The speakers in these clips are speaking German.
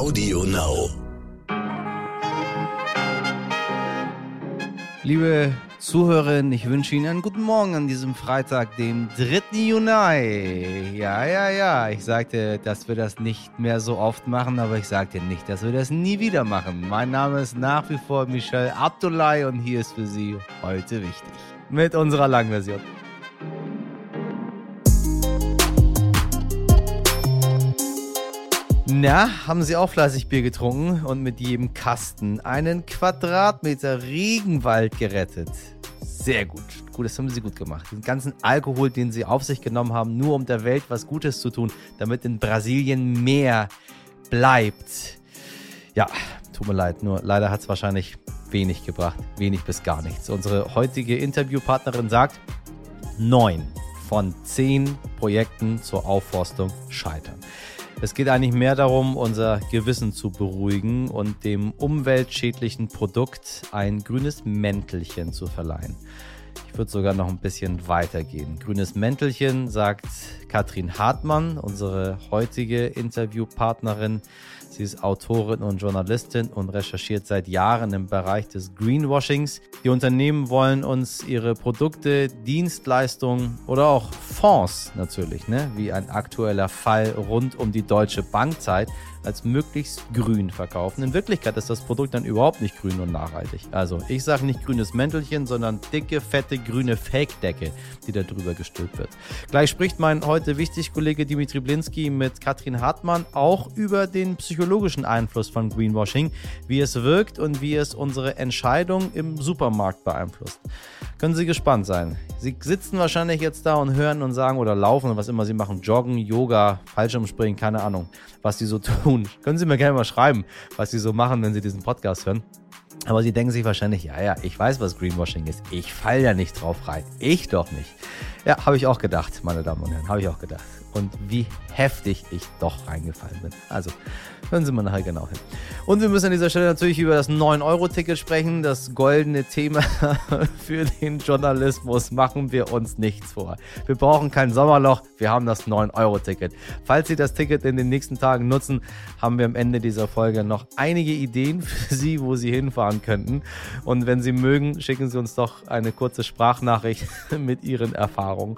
Audio Now. Liebe Zuhörerinnen, ich wünsche Ihnen einen guten Morgen an diesem Freitag, dem 3. Juni. Ja, ja, ja, ich sagte, dass wir das nicht mehr so oft machen, aber ich sagte nicht, dass wir das nie wieder machen. Mein Name ist nach wie vor Michel Abdullahi und hier ist für Sie heute wichtig. Mit unserer Langversion. Na, haben Sie auch fleißig Bier getrunken und mit jedem Kasten einen Quadratmeter Regenwald gerettet? Sehr gut. Gut, das haben Sie gut gemacht. Den ganzen Alkohol, den Sie auf sich genommen haben, nur um der Welt was Gutes zu tun, damit in Brasilien mehr bleibt. Ja, tut mir leid, nur leider hat es wahrscheinlich wenig gebracht. Wenig bis gar nichts. Unsere heutige Interviewpartnerin sagt, neun von zehn Projekten zur Aufforstung scheitern. Es geht eigentlich mehr darum, unser Gewissen zu beruhigen und dem umweltschädlichen Produkt ein grünes Mäntelchen zu verleihen. Ich würde sogar noch ein bisschen weitergehen. Grünes Mäntelchen sagt Katrin Hartmann, unsere heutige Interviewpartnerin. Sie ist Autorin und Journalistin und recherchiert seit Jahren im Bereich des Greenwashings. Die Unternehmen wollen uns ihre Produkte, Dienstleistungen oder auch Fonds natürlich, ne, wie ein aktueller Fall rund um die Deutsche Bankzeit, als möglichst grün verkaufen. In Wirklichkeit ist das Produkt dann überhaupt nicht grün und nachhaltig. Also ich sage nicht grünes Mäntelchen, sondern dicke, fette, grüne Fake-Decke, die da drüber gestülpt wird. Gleich spricht mein heute wichtig Kollege Dimitri Blinski mit Katrin Hartmann auch über den psychologischen Einfluss von Greenwashing, wie es wirkt und wie es unsere Entscheidung im Supermarkt beeinflusst. Können Sie gespannt sein. Sie sitzen wahrscheinlich jetzt da und hören und sagen oder laufen was immer Sie machen, joggen, Yoga, Fallschirmspringen, keine Ahnung, was Sie so tun. Können Sie mir gerne mal schreiben, was Sie so machen, wenn Sie diesen Podcast hören. Aber Sie denken sich wahrscheinlich, ja, ja, ich weiß, was Greenwashing ist. Ich fall ja nicht drauf rein. Ich doch nicht. Ja, habe ich auch gedacht, meine Damen und Herren, habe ich auch gedacht. Und wie heftig ich doch reingefallen bin. Also, hören Sie mal nachher genau hin. Und wir müssen an dieser Stelle natürlich über das 9-Euro-Ticket sprechen. Das goldene Thema für den Journalismus. Machen wir uns nichts vor. Wir brauchen kein Sommerloch. Wir haben das 9-Euro-Ticket. Falls Sie das Ticket in den nächsten Tagen nutzen, haben wir am Ende dieser Folge noch einige Ideen für Sie, wo Sie hinfahren könnten. Und wenn Sie mögen, schicken Sie uns doch eine kurze Sprachnachricht mit Ihren Erfahrungen.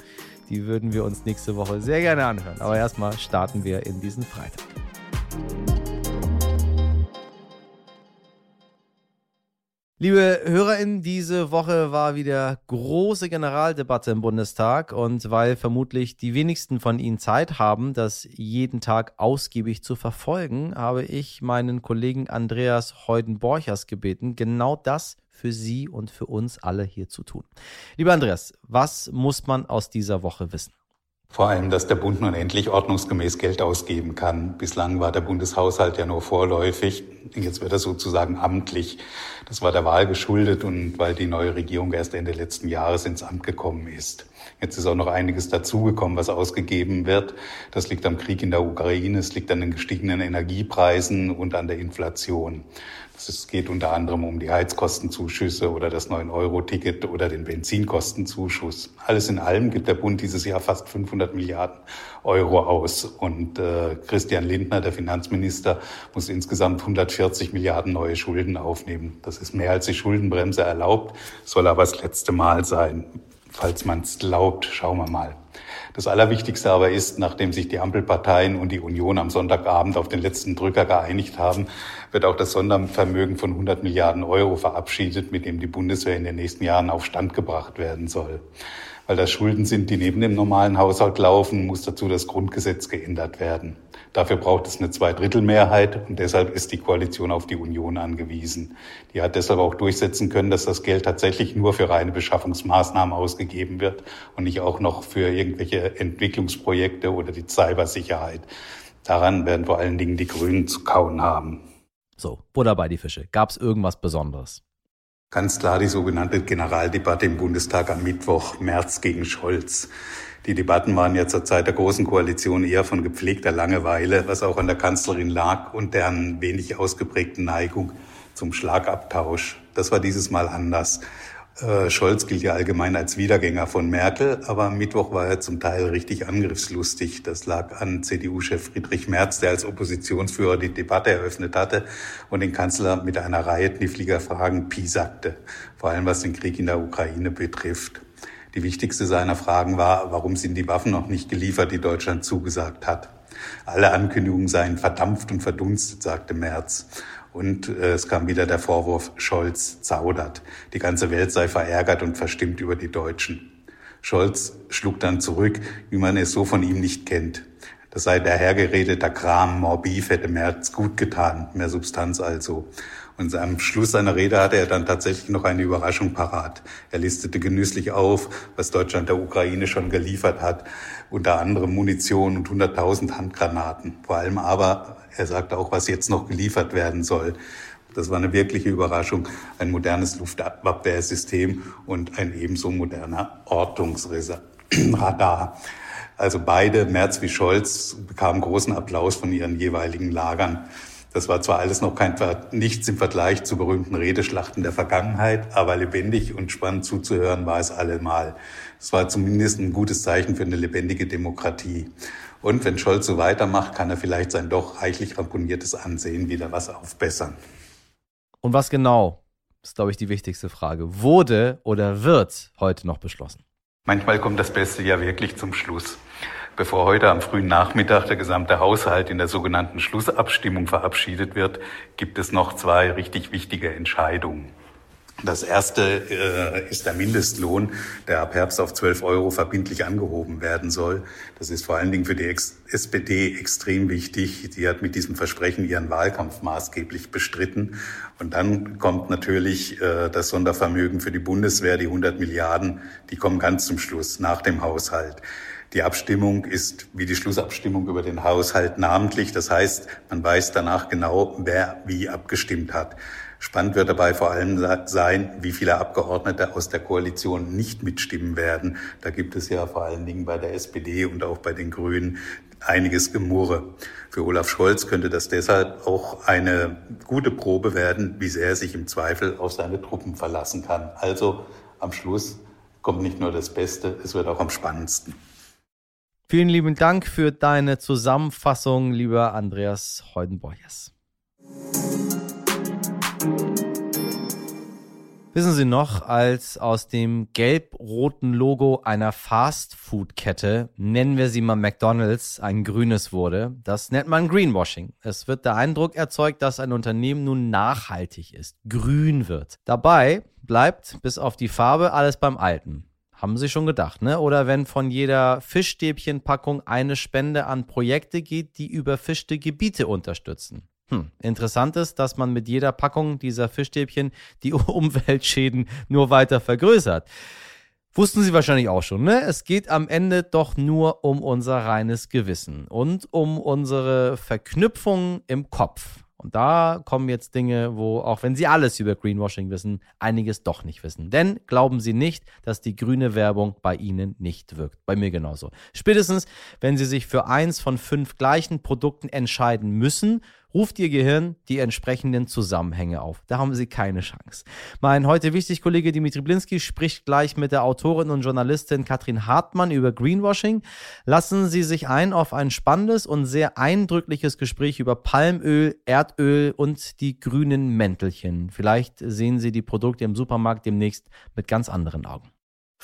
Die würden wir uns nächste Woche sehr gerne anhören. Aber erstmal starten wir in diesen Freitag. Liebe HörerInnen, diese Woche war wieder große Generaldebatte im Bundestag und weil vermutlich die wenigsten von Ihnen Zeit haben, das jeden Tag ausgiebig zu verfolgen, habe ich meinen Kollegen Andreas Heuden-Borchers gebeten, genau das für Sie und für uns alle hier zu tun. Lieber Andreas, was muss man aus dieser Woche wissen? Vor allem, dass der Bund nun endlich ordnungsgemäß Geld ausgeben kann. Bislang war der Bundeshaushalt ja nur vorläufig. Jetzt wird er sozusagen amtlich. Das war der Wahl geschuldet und weil die neue Regierung erst Ende letzten Jahres ins Amt gekommen ist. Jetzt ist auch noch einiges dazugekommen, was ausgegeben wird. Das liegt am Krieg in der Ukraine, es liegt an den gestiegenen Energiepreisen und an der Inflation. Es geht unter anderem um die Heizkostenzuschüsse oder das 9-Euro-Ticket oder den Benzinkostenzuschuss. Alles in allem gibt der Bund dieses Jahr fast 500 Milliarden Euro aus. Und äh, Christian Lindner, der Finanzminister, muss insgesamt 140 Milliarden neue Schulden aufnehmen. Das ist mehr als die Schuldenbremse erlaubt, soll aber das letzte Mal sein. Falls man es glaubt, schauen wir mal. Das Allerwichtigste aber ist, nachdem sich die Ampelparteien und die Union am Sonntagabend auf den letzten Drücker geeinigt haben, wird auch das Sondervermögen von 100 Milliarden Euro verabschiedet, mit dem die Bundeswehr in den nächsten Jahren auf Stand gebracht werden soll. Weil das Schulden sind, die neben dem normalen Haushalt laufen, muss dazu das Grundgesetz geändert werden. Dafür braucht es eine Zweidrittelmehrheit und deshalb ist die Koalition auf die Union angewiesen. Die hat deshalb auch durchsetzen können, dass das Geld tatsächlich nur für reine Beschaffungsmaßnahmen ausgegeben wird und nicht auch noch für irgendwelche Entwicklungsprojekte oder die Cybersicherheit. Daran werden vor allen Dingen die Grünen zu kauen haben. So, Butter bei die Fische. Gab es irgendwas Besonderes? Ganz klar die sogenannte Generaldebatte im Bundestag am Mittwoch, März gegen Scholz. Die Debatten waren ja zur Zeit der Großen Koalition eher von gepflegter Langeweile, was auch an der Kanzlerin lag und deren wenig ausgeprägten Neigung zum Schlagabtausch. Das war dieses Mal anders. Äh, Scholz gilt ja allgemein als Wiedergänger von Merkel, aber am Mittwoch war er zum Teil richtig angriffslustig. Das lag an CDU-Chef Friedrich Merz, der als Oppositionsführer die Debatte eröffnet hatte und den Kanzler mit einer Reihe kniffliger Fragen piesakte, vor allem was den Krieg in der Ukraine betrifft. Die wichtigste seiner Fragen war, warum sind die Waffen noch nicht geliefert, die Deutschland zugesagt hat. Alle Ankündigungen seien verdampft und verdunstet, sagte Merz. Und äh, es kam wieder der Vorwurf, Scholz zaudert. Die ganze Welt sei verärgert und verstimmt über die Deutschen. Scholz schlug dann zurück, wie man es so von ihm nicht kennt. Das sei der hergeredeter Kram, Morbif hätte Merz gut getan, mehr Substanz also. Und am Schluss seiner Rede hatte er dann tatsächlich noch eine Überraschung parat. Er listete genüsslich auf, was Deutschland der Ukraine schon geliefert hat, unter anderem Munition und 100.000 Handgranaten. Vor allem aber er sagte auch, was jetzt noch geliefert werden soll. Das war eine wirkliche Überraschung. Ein modernes Luftabwehrsystem und ein ebenso moderner Ortungsradar. Also beide, Merz wie Scholz, bekamen großen Applaus von ihren jeweiligen Lagern. Das war zwar alles noch kein nichts im Vergleich zu berühmten Redeschlachten der Vergangenheit, aber lebendig und spannend zuzuhören war es allemal. Es war zumindest ein gutes Zeichen für eine lebendige Demokratie. Und wenn Scholz so weitermacht, kann er vielleicht sein doch reichlich ramponiertes Ansehen wieder was aufbessern. Und was genau, ist glaube ich die wichtigste Frage, wurde oder wird heute noch beschlossen? Manchmal kommt das Beste ja wirklich zum Schluss. Bevor heute am frühen Nachmittag der gesamte Haushalt in der sogenannten Schlussabstimmung verabschiedet wird, gibt es noch zwei richtig wichtige Entscheidungen. Das erste äh, ist der Mindestlohn, der ab Herbst auf 12 Euro verbindlich angehoben werden soll. Das ist vor allen Dingen für die Ex SPD extrem wichtig. Die hat mit diesem Versprechen ihren Wahlkampf maßgeblich bestritten. Und dann kommt natürlich äh, das Sondervermögen für die Bundeswehr, die 100 Milliarden, die kommen ganz zum Schluss nach dem Haushalt. Die Abstimmung ist wie die Schlussabstimmung über den Haushalt namentlich. Das heißt, man weiß danach genau, wer wie abgestimmt hat. Spannend wird dabei vor allem sein, wie viele Abgeordnete aus der Koalition nicht mitstimmen werden. Da gibt es ja vor allen Dingen bei der SPD und auch bei den Grünen einiges Gemurre. Für Olaf Scholz könnte das deshalb auch eine gute Probe werden, wie sehr er sich im Zweifel auf seine Truppen verlassen kann. Also am Schluss kommt nicht nur das Beste, es wird auch am spannendsten. Vielen lieben Dank für deine Zusammenfassung, lieber Andreas Heudenborges. Wissen Sie noch, als aus dem gelb-roten Logo einer Fast-Food-Kette, nennen wir sie mal McDonald's, ein grünes wurde? Das nennt man Greenwashing. Es wird der Eindruck erzeugt, dass ein Unternehmen nun nachhaltig ist, grün wird. Dabei bleibt bis auf die Farbe alles beim Alten. Haben Sie schon gedacht, ne? Oder wenn von jeder Fischstäbchenpackung eine Spende an Projekte geht, die überfischte Gebiete unterstützen. Hm, interessant ist, dass man mit jeder Packung dieser Fischstäbchen die Umweltschäden nur weiter vergrößert. Wussten Sie wahrscheinlich auch schon, ne? Es geht am Ende doch nur um unser reines Gewissen und um unsere Verknüpfung im Kopf. Und da kommen jetzt Dinge, wo, auch wenn Sie alles über Greenwashing wissen, einiges doch nicht wissen. Denn glauben Sie nicht, dass die grüne Werbung bei Ihnen nicht wirkt. Bei mir genauso. Spätestens, wenn Sie sich für eins von fünf gleichen Produkten entscheiden müssen ruft Ihr Gehirn die entsprechenden Zusammenhänge auf. Da haben Sie keine Chance. Mein heute wichtig Kollege Dimitri Blinski spricht gleich mit der Autorin und Journalistin Katrin Hartmann über Greenwashing. Lassen Sie sich ein auf ein spannendes und sehr eindrückliches Gespräch über Palmöl, Erdöl und die grünen Mäntelchen. Vielleicht sehen Sie die Produkte im Supermarkt demnächst mit ganz anderen Augen.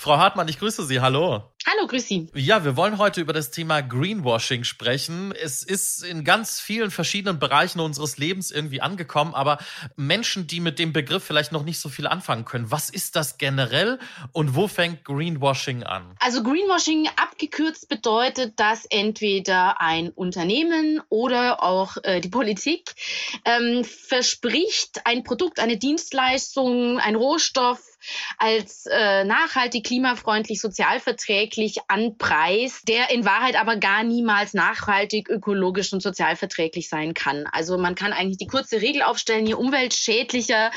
Frau Hartmann, ich grüße Sie. Hallo. Hallo, grüß Sie. Ja, wir wollen heute über das Thema Greenwashing sprechen. Es ist in ganz vielen verschiedenen Bereichen unseres Lebens irgendwie angekommen, aber Menschen, die mit dem Begriff vielleicht noch nicht so viel anfangen können, was ist das generell und wo fängt Greenwashing an? Also Greenwashing abgekürzt bedeutet, dass entweder ein Unternehmen oder auch äh, die Politik ähm, verspricht, ein Produkt, eine Dienstleistung, ein Rohstoff als äh, nachhaltig, klimafreundlich, sozialverträglich anpreist, der in Wahrheit aber gar niemals nachhaltig, ökologisch und sozialverträglich sein kann. Also man kann eigentlich die kurze Regel aufstellen, je umweltschädlicher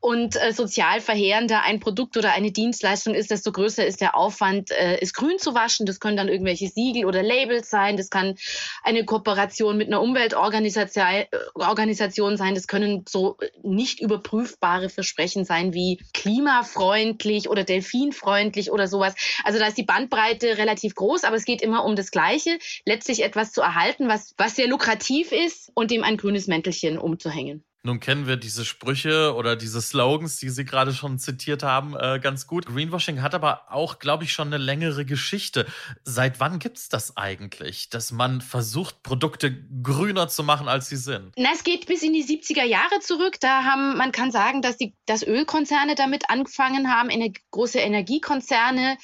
und äh, sozial verheerender ein Produkt oder eine Dienstleistung ist, desto größer ist der Aufwand, äh, es grün zu waschen. Das können dann irgendwelche Siegel oder Labels sein. Das kann eine Kooperation mit einer Umweltorganisation äh, sein. Das können so nicht überprüfbare Versprechen sein wie Klima tierfreundlich oder delfinfreundlich oder sowas. Also da ist die Bandbreite relativ groß, aber es geht immer um das Gleiche, letztlich etwas zu erhalten, was, was sehr lukrativ ist und dem ein grünes Mäntelchen umzuhängen. Nun kennen wir diese Sprüche oder diese Slogans, die Sie gerade schon zitiert haben, äh, ganz gut. Greenwashing hat aber auch, glaube ich, schon eine längere Geschichte. Seit wann gibt es das eigentlich, dass man versucht, Produkte grüner zu machen, als sie sind? Na, es geht bis in die 70er Jahre zurück. Da haben, man kann sagen, dass die dass Ölkonzerne damit angefangen haben, ener große Energiekonzerne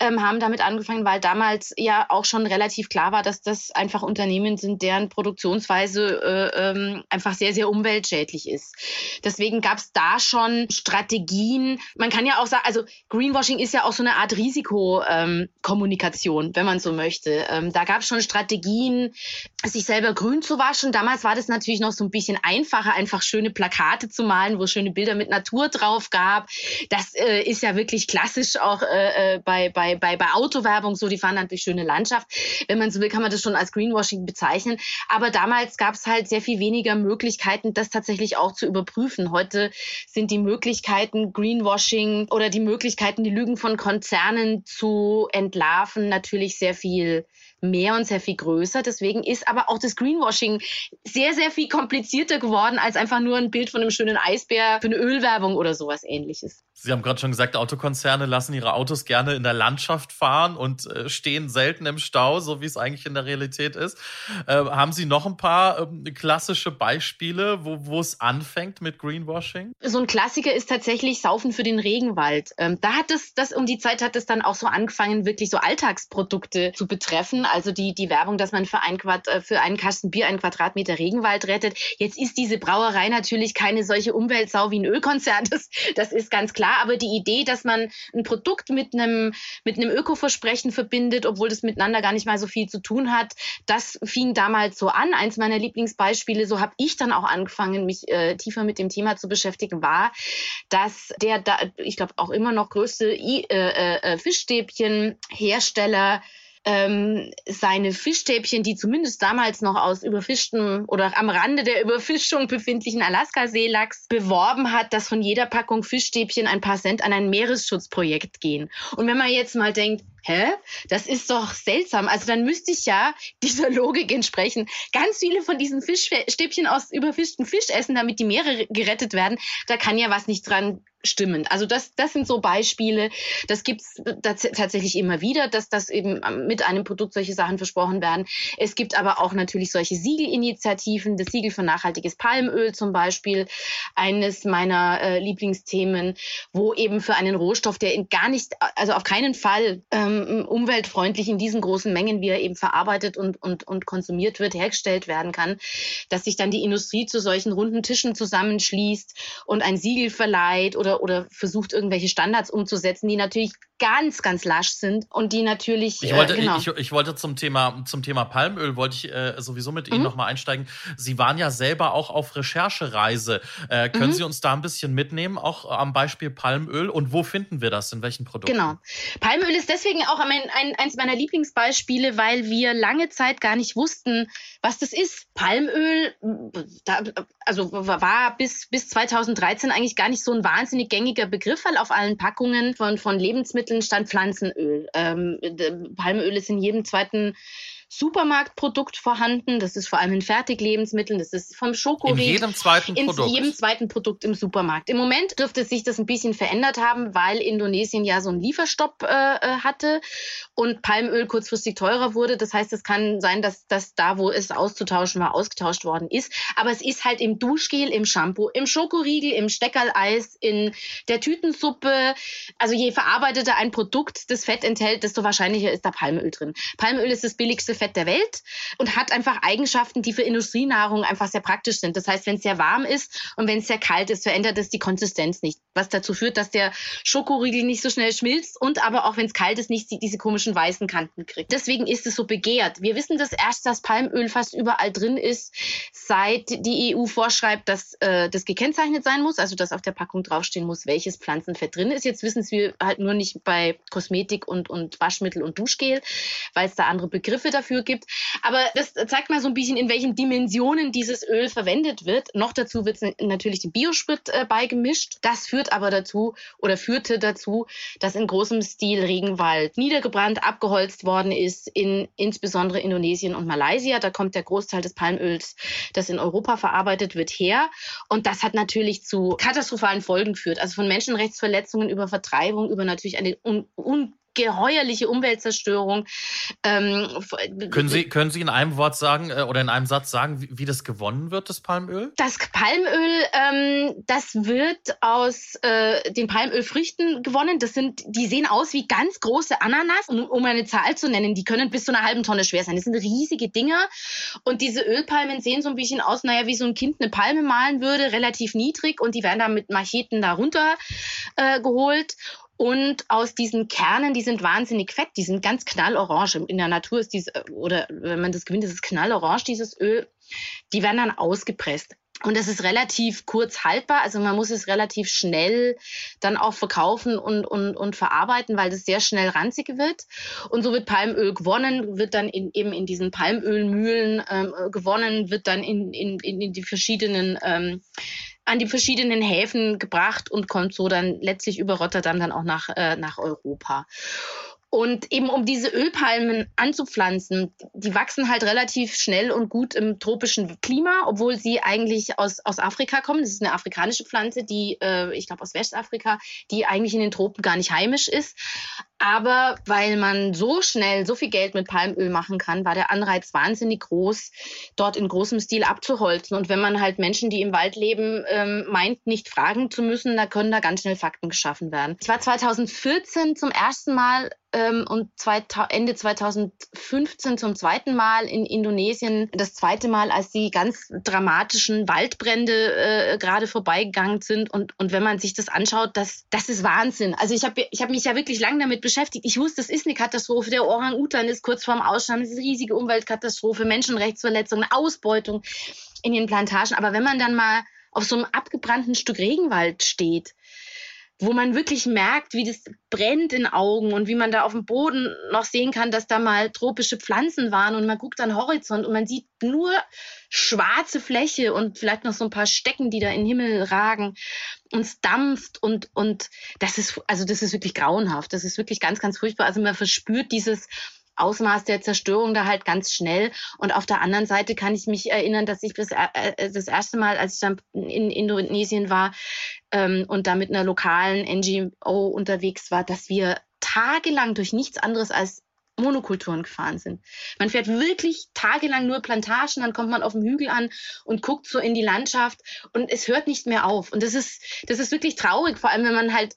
ähm, haben damit angefangen, weil damals ja auch schon relativ klar war, dass das einfach Unternehmen sind, deren Produktionsweise äh, ähm, einfach sehr, sehr umweltschädlich schädlich ist. Deswegen gab es da schon Strategien. Man kann ja auch sagen, also Greenwashing ist ja auch so eine Art Risikokommunikation, ähm, wenn man so möchte. Ähm, da gab es schon Strategien, sich selber grün zu waschen. Damals war das natürlich noch so ein bisschen einfacher, einfach schöne Plakate zu malen, wo schöne Bilder mit Natur drauf gab. Das äh, ist ja wirklich klassisch auch äh, äh bei, bei, bei, bei Autowerbung so. Die fahren dann durch schöne Landschaft. Wenn man so will, kann man das schon als Greenwashing bezeichnen. Aber damals gab es halt sehr viel weniger Möglichkeiten, das tatsächlich tatsächlich auch zu überprüfen. Heute sind die Möglichkeiten, Greenwashing oder die Möglichkeiten, die Lügen von Konzernen zu entlarven, natürlich sehr viel mehr und sehr viel größer. Deswegen ist aber auch das Greenwashing sehr, sehr viel komplizierter geworden als einfach nur ein Bild von einem schönen Eisbär für eine Ölwerbung oder sowas ähnliches. Sie haben gerade schon gesagt, Autokonzerne lassen ihre Autos gerne in der Landschaft fahren und äh, stehen selten im Stau, so wie es eigentlich in der Realität ist. Äh, haben Sie noch ein paar äh, klassische Beispiele, wo es anfängt mit Greenwashing? So ein Klassiker ist tatsächlich Saufen für den Regenwald. Ähm, da hat es, das um die Zeit hat es dann auch so angefangen, wirklich so Alltagsprodukte zu betreffen also die, die Werbung, dass man für, ein Quad, äh, für einen Kasten Bier einen Quadratmeter Regenwald rettet. Jetzt ist diese Brauerei natürlich keine solche Umweltsau wie ein Ölkonzern, das, das ist ganz klar. Aber die Idee, dass man ein Produkt mit einem, mit einem Ökoversprechen verbindet, obwohl das miteinander gar nicht mal so viel zu tun hat, das fing damals so an. Eins meiner Lieblingsbeispiele, so habe ich dann auch angefangen, mich äh, tiefer mit dem Thema zu beschäftigen, war, dass der, da, ich glaube, auch immer noch größte I, äh, äh, Fischstäbchenhersteller ähm, seine Fischstäbchen, die zumindest damals noch aus überfischtem oder am Rande der Überfischung befindlichen Alaska-Seelachs beworben hat, dass von jeder Packung Fischstäbchen ein paar Cent an ein Meeresschutzprojekt gehen. Und wenn man jetzt mal denkt, hä, das ist doch seltsam. Also dann müsste ich ja dieser Logik entsprechen ganz viele von diesen Fischstäbchen aus überfischtem Fisch essen, damit die Meere gerettet werden. Da kann ja was nicht dran stimmen. Also das, das sind so Beispiele. Das gibt's tatsächlich immer wieder, dass das eben mit einem Produkt solche Sachen versprochen werden. Es gibt aber auch natürlich solche Siegelinitiativen. Das Siegel für nachhaltiges Palmöl zum Beispiel, eines meiner äh, Lieblingsthemen, wo eben für einen Rohstoff, der in gar nicht, also auf keinen Fall ähm, umweltfreundlich in diesen großen Mengen, wie er eben verarbeitet und, und, und konsumiert wird, hergestellt werden kann, dass sich dann die Industrie zu solchen runden Tischen zusammenschließt und ein Siegel verleiht oder oder, oder versucht, irgendwelche Standards umzusetzen, die natürlich ganz, ganz lasch sind und die natürlich. Ich wollte, äh, genau. ich, ich, wollte zum Thema, zum Thema Palmöl, wollte ich äh, sowieso mit mhm. Ihnen nochmal einsteigen. Sie waren ja selber auch auf Recherchereise. Äh, können mhm. Sie uns da ein bisschen mitnehmen, auch am Beispiel Palmöl? Und wo finden wir das? In welchen Produkten? Genau. Palmöl ist deswegen auch ein, ein, eins meiner Lieblingsbeispiele, weil wir lange Zeit gar nicht wussten, was das ist. Palmöl, da, also war bis, bis 2013 eigentlich gar nicht so ein wahnsinnig gängiger Begriff, weil auf allen Packungen von, von Lebensmitteln stand Pflanzenöl. Ähm, Palmöl ist in jedem zweiten Supermarktprodukt vorhanden. Das ist vor allem in Fertiglebensmitteln. Das ist vom Schokoriegel. In jedem zweiten Produkt. In jedem zweiten Produkt im Supermarkt. Im Moment dürfte sich das ein bisschen verändert haben, weil Indonesien ja so einen Lieferstopp äh, äh, hatte und Palmöl kurzfristig teurer wurde. Das heißt, es kann sein, dass das da, wo es auszutauschen war, ausgetauscht worden ist. Aber es ist halt im Duschgel, im Shampoo, im Schokoriegel, im Steckerleis, in der Tütensuppe. Also je verarbeiteter ein Produkt das Fett enthält, desto wahrscheinlicher ist da Palmöl drin. Palmöl ist das billigste Fett der Welt und hat einfach Eigenschaften, die für Industrienahrung einfach sehr praktisch sind. Das heißt, wenn es sehr warm ist und wenn es sehr kalt ist, verändert es die Konsistenz nicht, was dazu führt, dass der Schokoriegel nicht so schnell schmilzt und aber auch wenn es kalt ist, nicht die, diese komischen weißen Kanten kriegt. Deswegen ist es so begehrt. Wir wissen das erst, dass Palmöl fast überall drin ist, seit die EU vorschreibt, dass äh, das gekennzeichnet sein muss, also dass auf der Packung draufstehen muss, welches Pflanzenfett drin ist. Jetzt wissen wir halt nur nicht bei Kosmetik und, und Waschmittel und Duschgel, weil es da andere Begriffe dafür dafür gibt. Aber das zeigt mal so ein bisschen, in welchen Dimensionen dieses Öl verwendet wird. Noch dazu wird natürlich den Biosprit äh, beigemischt. Das führt aber dazu oder führte dazu, dass in großem Stil Regenwald niedergebrannt, abgeholzt worden ist, in insbesondere Indonesien und Malaysia. Da kommt der Großteil des Palmöls, das in Europa verarbeitet wird, her. Und das hat natürlich zu katastrophalen Folgen geführt. Also von Menschenrechtsverletzungen über Vertreibung, über natürlich eine un, un ungeheuerliche Umweltzerstörung. Ähm, können, Sie, können Sie in einem Wort sagen äh, oder in einem Satz sagen, wie, wie, das gewonnen wird, das Palmöl? Das Palmöl, ähm, das wird aus äh, den Palmölfrüchten gewonnen. Das sind, die sehen aus wie ganz große Ananas, um, um eine Zahl zu nennen. Die können bis zu einer halben Tonne schwer sein. Das sind riesige Dinger. Und diese Ölpalmen sehen so ein bisschen aus, naja, wie so ein Kind eine Palme malen würde, relativ niedrig. Und die werden dann mit Macheten darunter äh, geholt. Und aus diesen Kernen, die sind wahnsinnig fett, die sind ganz knallorange. In der Natur ist dieses, oder wenn man das gewinnt, ist es knallorange, dieses Öl. Die werden dann ausgepresst. Und das ist relativ kurz haltbar. Also man muss es relativ schnell dann auch verkaufen und, und, und verarbeiten, weil das sehr schnell ranzig wird. Und so wird Palmöl gewonnen, wird dann in, eben in diesen Palmölmühlen ähm, gewonnen, wird dann in, in, in die verschiedenen ähm, an die verschiedenen Häfen gebracht und kommt so dann letztlich über Rotterdam dann auch nach, äh, nach Europa. Und eben um diese Ölpalmen anzupflanzen, die wachsen halt relativ schnell und gut im tropischen Klima, obwohl sie eigentlich aus, aus Afrika kommen. Das ist eine afrikanische Pflanze, die, äh, ich glaube aus Westafrika, die eigentlich in den Tropen gar nicht heimisch ist. Aber weil man so schnell so viel Geld mit Palmöl machen kann, war der Anreiz wahnsinnig groß, dort in großem Stil abzuholzen. Und wenn man halt Menschen, die im Wald leben, ähm, meint, nicht fragen zu müssen, da können da ganz schnell Fakten geschaffen werden. Ich war 2014 zum ersten Mal ähm, und Ende 2015 zum zweiten Mal in Indonesien. Das zweite Mal, als die ganz dramatischen Waldbrände äh, gerade vorbeigegangen sind. Und, und wenn man sich das anschaut, das, das ist Wahnsinn. Also ich habe ich hab mich ja wirklich lange damit beschäftigt. Ich wusste, das ist eine Katastrophe. Der Orang-Utan ist kurz vorm Aussterben. Das ist eine riesige Umweltkatastrophe, Menschenrechtsverletzungen, Ausbeutung in den Plantagen. Aber wenn man dann mal auf so einem abgebrannten Stück Regenwald steht, wo man wirklich merkt, wie das brennt in Augen und wie man da auf dem Boden noch sehen kann, dass da mal tropische Pflanzen waren und man guckt an den Horizont und man sieht nur schwarze Fläche und vielleicht noch so ein paar Stecken, die da in den Himmel ragen und es dampft und, und das ist, also das ist wirklich grauenhaft. Das ist wirklich ganz, ganz furchtbar. Also man verspürt dieses, Ausmaß der Zerstörung da halt ganz schnell. Und auf der anderen Seite kann ich mich erinnern, dass ich das, äh, äh, das erste Mal, als ich dann in Indonesien war ähm, und da mit einer lokalen NGO unterwegs war, dass wir tagelang durch nichts anderes als Monokulturen gefahren sind. Man fährt wirklich tagelang nur Plantagen, dann kommt man auf dem Hügel an und guckt so in die Landschaft und es hört nicht mehr auf. Und das ist, das ist wirklich traurig, vor allem wenn man halt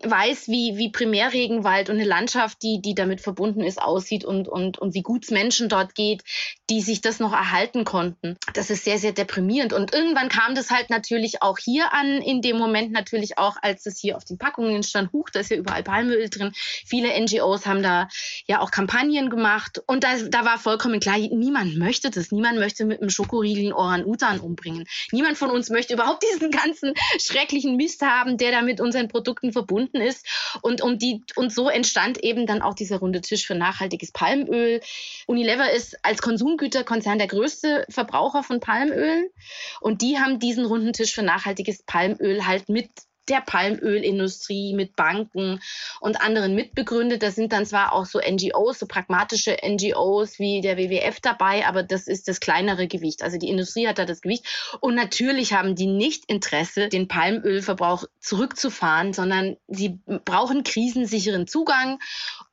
weiß, wie, wie Primärregenwald und eine Landschaft, die, die damit verbunden ist, aussieht und, und, und wie gut es Menschen dort geht, die sich das noch erhalten konnten. Das ist sehr, sehr deprimierend. Und irgendwann kam das halt natürlich auch hier an, in dem Moment natürlich auch, als es hier auf den Packungen stand, huch, da ist ja überall Palmöl drin. Viele NGOs haben da ja auch Kampagnen gemacht. Und da, da war vollkommen klar, niemand möchte das. Niemand möchte mit einem Schokoriegel Orang-Utan umbringen. Niemand von uns möchte überhaupt diesen ganzen schrecklichen Mist haben, der da mit unseren Produkten verbunden ist. Und, um die, und so entstand eben dann auch dieser runde Tisch für nachhaltiges Palmöl. Unilever ist als Konsumgüterkonzern der größte Verbraucher von Palmöl. Und die haben diesen runden Tisch für nachhaltiges Palmöl halt mit der Palmölindustrie, mit Banken und anderen mitbegründet. Da sind dann zwar auch so NGOs, so pragmatische NGOs wie der WWF dabei, aber das ist das kleinere Gewicht. Also die Industrie hat da das Gewicht. Und natürlich haben die nicht Interesse, den Palmölverbrauch zurückzufahren, sondern sie brauchen krisensicheren Zugang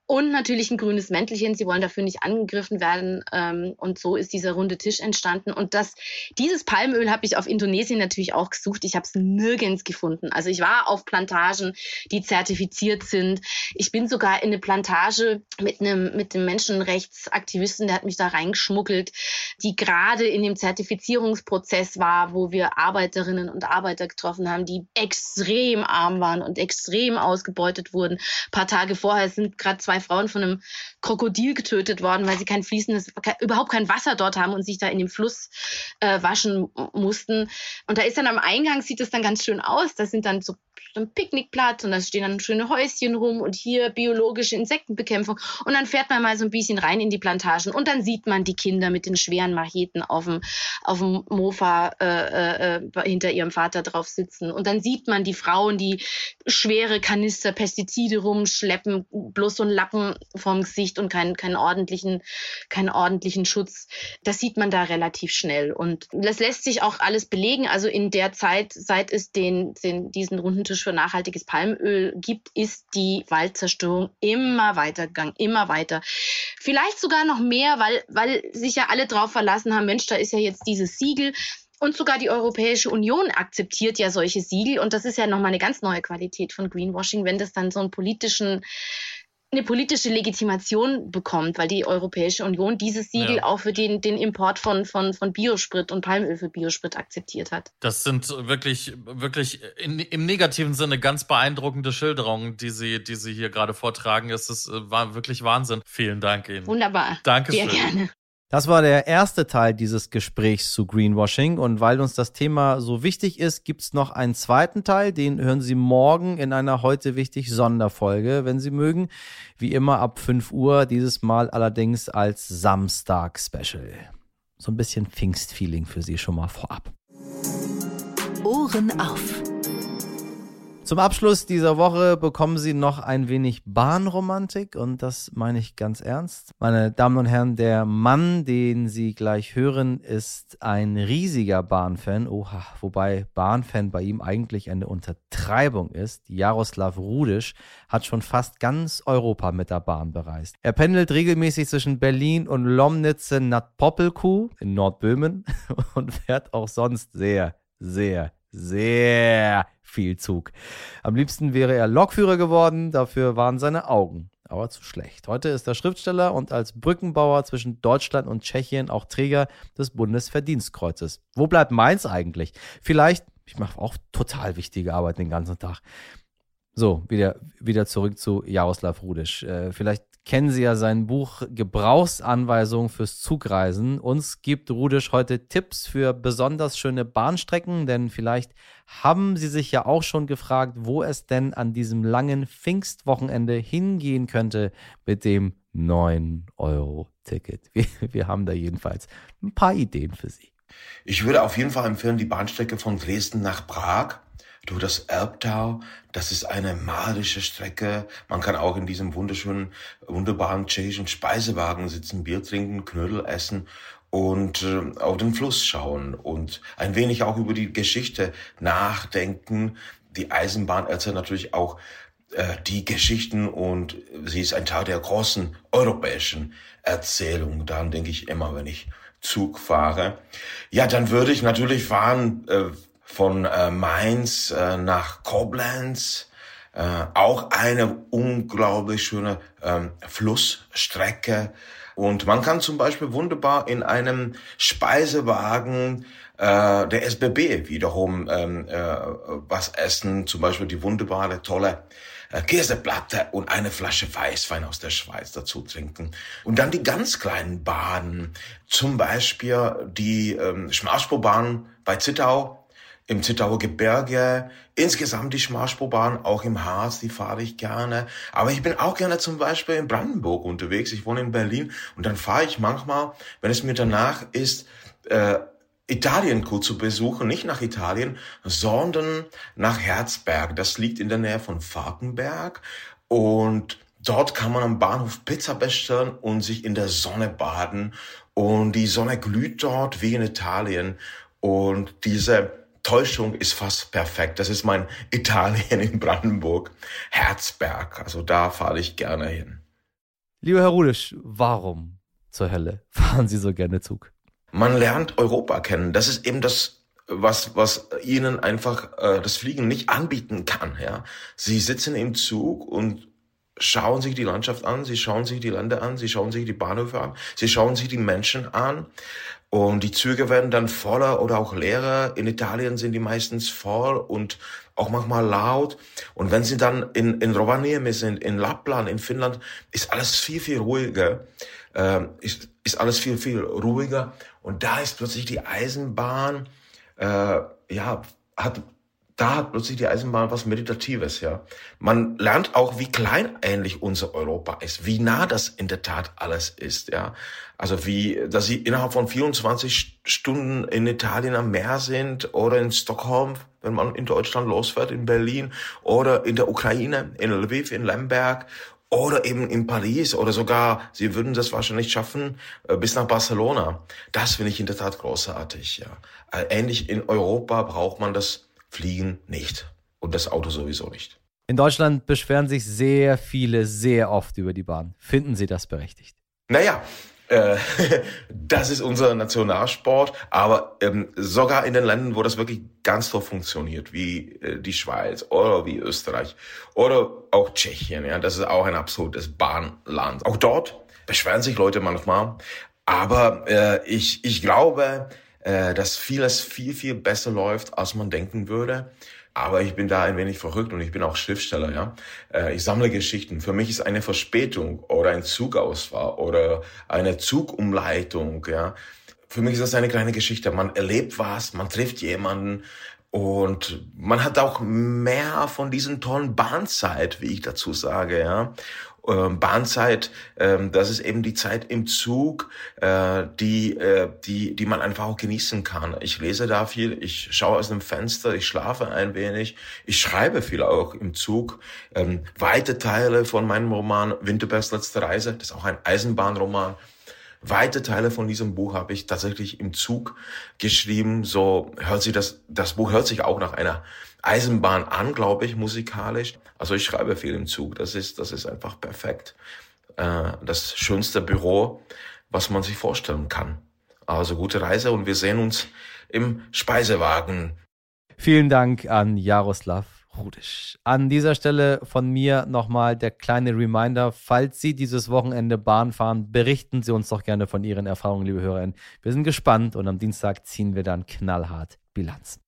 und natürlich ein grünes Mäntelchen. Sie wollen dafür nicht angegriffen werden. Ähm, und so ist dieser runde Tisch entstanden. Und das, dieses Palmöl habe ich auf Indonesien natürlich auch gesucht. Ich habe es nirgends gefunden. Also ich war auf Plantagen, die zertifiziert sind. Ich bin sogar in eine Plantage mit einem, mit einem Menschenrechtsaktivisten, der hat mich da reingeschmuggelt, die gerade in dem Zertifizierungsprozess war, wo wir Arbeiterinnen und Arbeiter getroffen haben, die extrem arm waren und extrem ausgebeutet wurden. Ein paar Tage vorher sind gerade zwei zwei Frauen von einem Krokodil getötet worden, weil sie kein fließendes, überhaupt kein Wasser dort haben und sich da in dem Fluss äh, waschen mussten. Und da ist dann am Eingang, sieht es dann ganz schön aus. Da sind dann so so ein Picknickplatz und da stehen dann schöne Häuschen rum und hier biologische Insektenbekämpfung. Und dann fährt man mal so ein bisschen rein in die Plantagen und dann sieht man die Kinder mit den schweren Macheten auf dem, auf dem Mofa äh, äh, hinter ihrem Vater drauf sitzen. Und dann sieht man die Frauen, die schwere Kanister Pestizide rumschleppen, bloß so ein Lappen vorm Gesicht und keinen, keinen ordentlichen, keinen ordentlichen Schutz. Das sieht man da relativ schnell. Und das lässt sich auch alles belegen. Also in der Zeit, seit es den, den diesen runden Tisch für nachhaltiges Palmöl gibt, ist die Waldzerstörung immer weitergegangen, immer weiter. Vielleicht sogar noch mehr, weil, weil sich ja alle drauf verlassen haben, Mensch, da ist ja jetzt dieses Siegel. Und sogar die Europäische Union akzeptiert ja solche Siegel. Und das ist ja nochmal eine ganz neue Qualität von Greenwashing, wenn das dann so einen politischen eine politische Legitimation bekommt, weil die Europäische Union dieses Siegel ja. auch für den, den Import von, von, von Biosprit und Palmöl für Biosprit akzeptiert hat. Das sind wirklich, wirklich in, im negativen Sinne ganz beeindruckende Schilderungen, die Sie, die Sie hier gerade vortragen. Es ist, äh, war wirklich Wahnsinn. Vielen Dank Ihnen. Wunderbar. Danke Sehr gerne. Das war der erste Teil dieses Gesprächs zu Greenwashing. Und weil uns das Thema so wichtig ist, gibt es noch einen zweiten Teil. Den hören Sie morgen in einer heute wichtig Sonderfolge, wenn Sie mögen. Wie immer ab 5 Uhr, dieses Mal allerdings als Samstag-Special. So ein bisschen Pfingstfeeling für Sie schon mal vorab. Ohren auf. Zum Abschluss dieser Woche bekommen Sie noch ein wenig Bahnromantik und das meine ich ganz ernst. Meine Damen und Herren, der Mann, den Sie gleich hören, ist ein riesiger Bahnfan. Oha, wobei Bahnfan bei ihm eigentlich eine Untertreibung ist. Jaroslav Rudisch hat schon fast ganz Europa mit der Bahn bereist. Er pendelt regelmäßig zwischen Berlin und Lomnitze nad Popelkuh in Nordböhmen und fährt auch sonst sehr, sehr, sehr viel Zug. Am liebsten wäre er Lokführer geworden, dafür waren seine Augen aber zu schlecht. Heute ist er Schriftsteller und als Brückenbauer zwischen Deutschland und Tschechien auch Träger des Bundesverdienstkreuzes. Wo bleibt Mainz eigentlich? Vielleicht, ich mache auch total wichtige Arbeit den ganzen Tag. So, wieder, wieder zurück zu Jaroslav Rudisch. Äh, vielleicht kennen Sie ja sein Buch Gebrauchsanweisungen fürs Zugreisen. Uns gibt Rudisch heute Tipps für besonders schöne Bahnstrecken, denn vielleicht haben Sie sich ja auch schon gefragt, wo es denn an diesem langen Pfingstwochenende hingehen könnte mit dem 9-Euro-Ticket. Wir, wir haben da jedenfalls ein paar Ideen für Sie. Ich würde auf jeden Fall empfehlen, die Bahnstrecke von Dresden nach Prag durch das Erbtau. Das ist eine magische Strecke. Man kann auch in diesem wunderschönen, wunderbaren tschechischen Speisewagen sitzen, Bier trinken, Knödel essen und äh, auf den Fluss schauen und ein wenig auch über die Geschichte nachdenken. Die Eisenbahn erzählt natürlich auch äh, die Geschichten und sie ist ein Teil der großen europäischen Erzählung. Daran denke ich immer, wenn ich Zug fahre. Ja, dann würde ich natürlich fahren äh, von äh, Mainz äh, nach Koblenz. Äh, auch eine unglaublich schöne ähm, Flussstrecke. Und man kann zum Beispiel wunderbar in einem Speisewagen äh, der SBB wiederum ähm, äh, was essen. Zum Beispiel die wunderbare, tolle äh, Käseplatte und eine Flasche Weißwein aus der Schweiz dazu trinken. Und dann die ganz kleinen Baden. Zum Beispiel die ähm, Schmalspurbahn bei Zittau im Zittauer Gebirge, insgesamt die Schmalspurbahn, auch im Harz, die fahre ich gerne. Aber ich bin auch gerne zum Beispiel in Brandenburg unterwegs. Ich wohne in Berlin und dann fahre ich manchmal, wenn es mir danach ist, äh, Italien kurz zu besuchen, nicht nach Italien, sondern nach Herzberg. Das liegt in der Nähe von Falkenberg und dort kann man am Bahnhof Pizza bestellen und sich in der Sonne baden und die Sonne glüht dort wie in Italien und diese Täuschung ist fast perfekt. Das ist mein Italien in Brandenburg, Herzberg. Also da fahre ich gerne hin. Lieber Herr Rudisch, warum zur Hölle fahren Sie so gerne Zug? Man lernt Europa kennen. Das ist eben das, was, was Ihnen einfach äh, das Fliegen nicht anbieten kann. Ja, Sie sitzen im Zug und schauen sich die Landschaft an, Sie schauen sich die Länder an, Sie schauen sich die Bahnhöfe an, Sie schauen sich die Menschen an. Und die Züge werden dann voller oder auch leerer. In Italien sind die meistens voll und auch manchmal laut. Und wenn sie dann in, in Rovaniemi sind, in Lappland, in Finnland, ist alles viel, viel ruhiger. Ähm, ist, ist alles viel, viel ruhiger. Und da ist plötzlich die Eisenbahn, äh, ja, hat da hat plötzlich die Eisenbahn was Meditatives, ja. Man lernt auch, wie klein eigentlich unser Europa ist, wie nah das in der Tat alles ist, ja. Also wie, dass sie innerhalb von 24 Stunden in Italien am Meer sind oder in Stockholm, wenn man in Deutschland losfährt, in Berlin oder in der Ukraine, in Lviv, in Lemberg oder eben in Paris oder sogar, sie würden das wahrscheinlich schaffen, äh, bis nach Barcelona. Das finde ich in der Tat großartig, ja. Äh, ähnlich in Europa braucht man das Fliegen nicht und das Auto sowieso nicht. In Deutschland beschweren sich sehr viele sehr oft über die Bahn. Finden Sie das berechtigt? Naja, äh, das ist unser Nationalsport, aber ähm, sogar in den Ländern, wo das wirklich ganz so funktioniert, wie äh, die Schweiz oder wie Österreich oder auch Tschechien, ja, das ist auch ein absolutes Bahnland. Auch dort beschweren sich Leute manchmal, aber äh, ich, ich glaube, äh, dass vieles viel, viel besser läuft, als man denken würde. Aber ich bin da ein wenig verrückt und ich bin auch Schriftsteller, ja. Äh, ich sammle Geschichten. Für mich ist eine Verspätung oder ein Zugausfall oder eine Zugumleitung, ja. Für mich ist das eine kleine Geschichte. Man erlebt was, man trifft jemanden und man hat auch mehr von diesen tollen Bahnzeit, wie ich dazu sage, ja ähm, Bahnzeit, ähm, das ist eben die Zeit im Zug, äh, die, äh, die, die man einfach auch genießen kann. Ich lese da viel, ich schaue aus dem Fenster, ich schlafe ein wenig, ich schreibe viel auch im Zug. Ähm, weite Teile von meinem Roman Winterbergs letzte Reise, das ist auch ein Eisenbahnroman, Weite Teile von diesem Buch habe ich tatsächlich im Zug geschrieben. So hört sich das, das Buch hört sich auch nach einer Eisenbahn an, glaube ich, musikalisch. Also ich schreibe viel im Zug. Das ist, das ist einfach perfekt. Äh, das schönste Büro, was man sich vorstellen kann. Also gute Reise und wir sehen uns im Speisewagen. Vielen Dank an Jaroslav Rudisch. An dieser Stelle von mir nochmal der kleine Reminder, falls Sie dieses Wochenende Bahn fahren, berichten Sie uns doch gerne von Ihren Erfahrungen, liebe Hörerinnen. Wir sind gespannt und am Dienstag ziehen wir dann knallhart Bilanzen.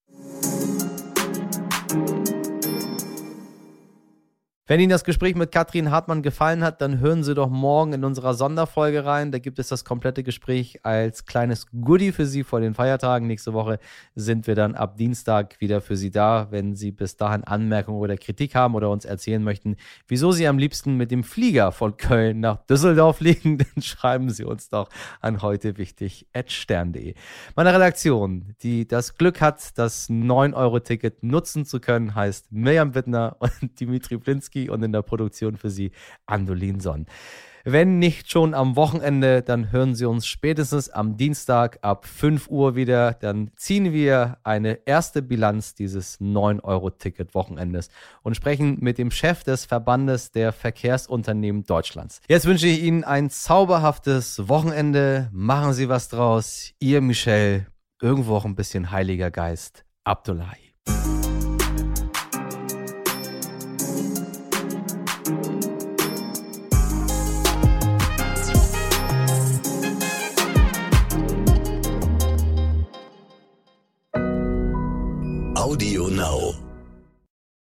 Wenn Ihnen das Gespräch mit Katrin Hartmann gefallen hat, dann hören Sie doch morgen in unserer Sonderfolge rein. Da gibt es das komplette Gespräch als kleines Goodie für Sie vor den Feiertagen. Nächste Woche sind wir dann ab Dienstag wieder für Sie da. Wenn Sie bis dahin Anmerkungen oder Kritik haben oder uns erzählen möchten, wieso Sie am liebsten mit dem Flieger von Köln nach Düsseldorf fliegen, dann schreiben Sie uns doch an heute. Meine Redaktion, die das Glück hat, das 9-Euro-Ticket nutzen zu können, heißt Mirjam Wittner und Dimitri Blinski. Kowalski und in der Produktion für Sie Andolin Sonn. Wenn nicht schon am Wochenende, dann hören Sie uns spätestens am Dienstag ab 5 Uhr wieder. Dann ziehen wir eine erste Bilanz dieses 9-Euro-Ticket-Wochenendes und sprechen mit dem Chef des Verbandes der Verkehrsunternehmen Deutschlands. Jetzt wünsche ich Ihnen ein zauberhaftes Wochenende. Machen Sie was draus. Ihr Michel, irgendwo auch ein bisschen Heiliger Geist, Abdullahi. Now.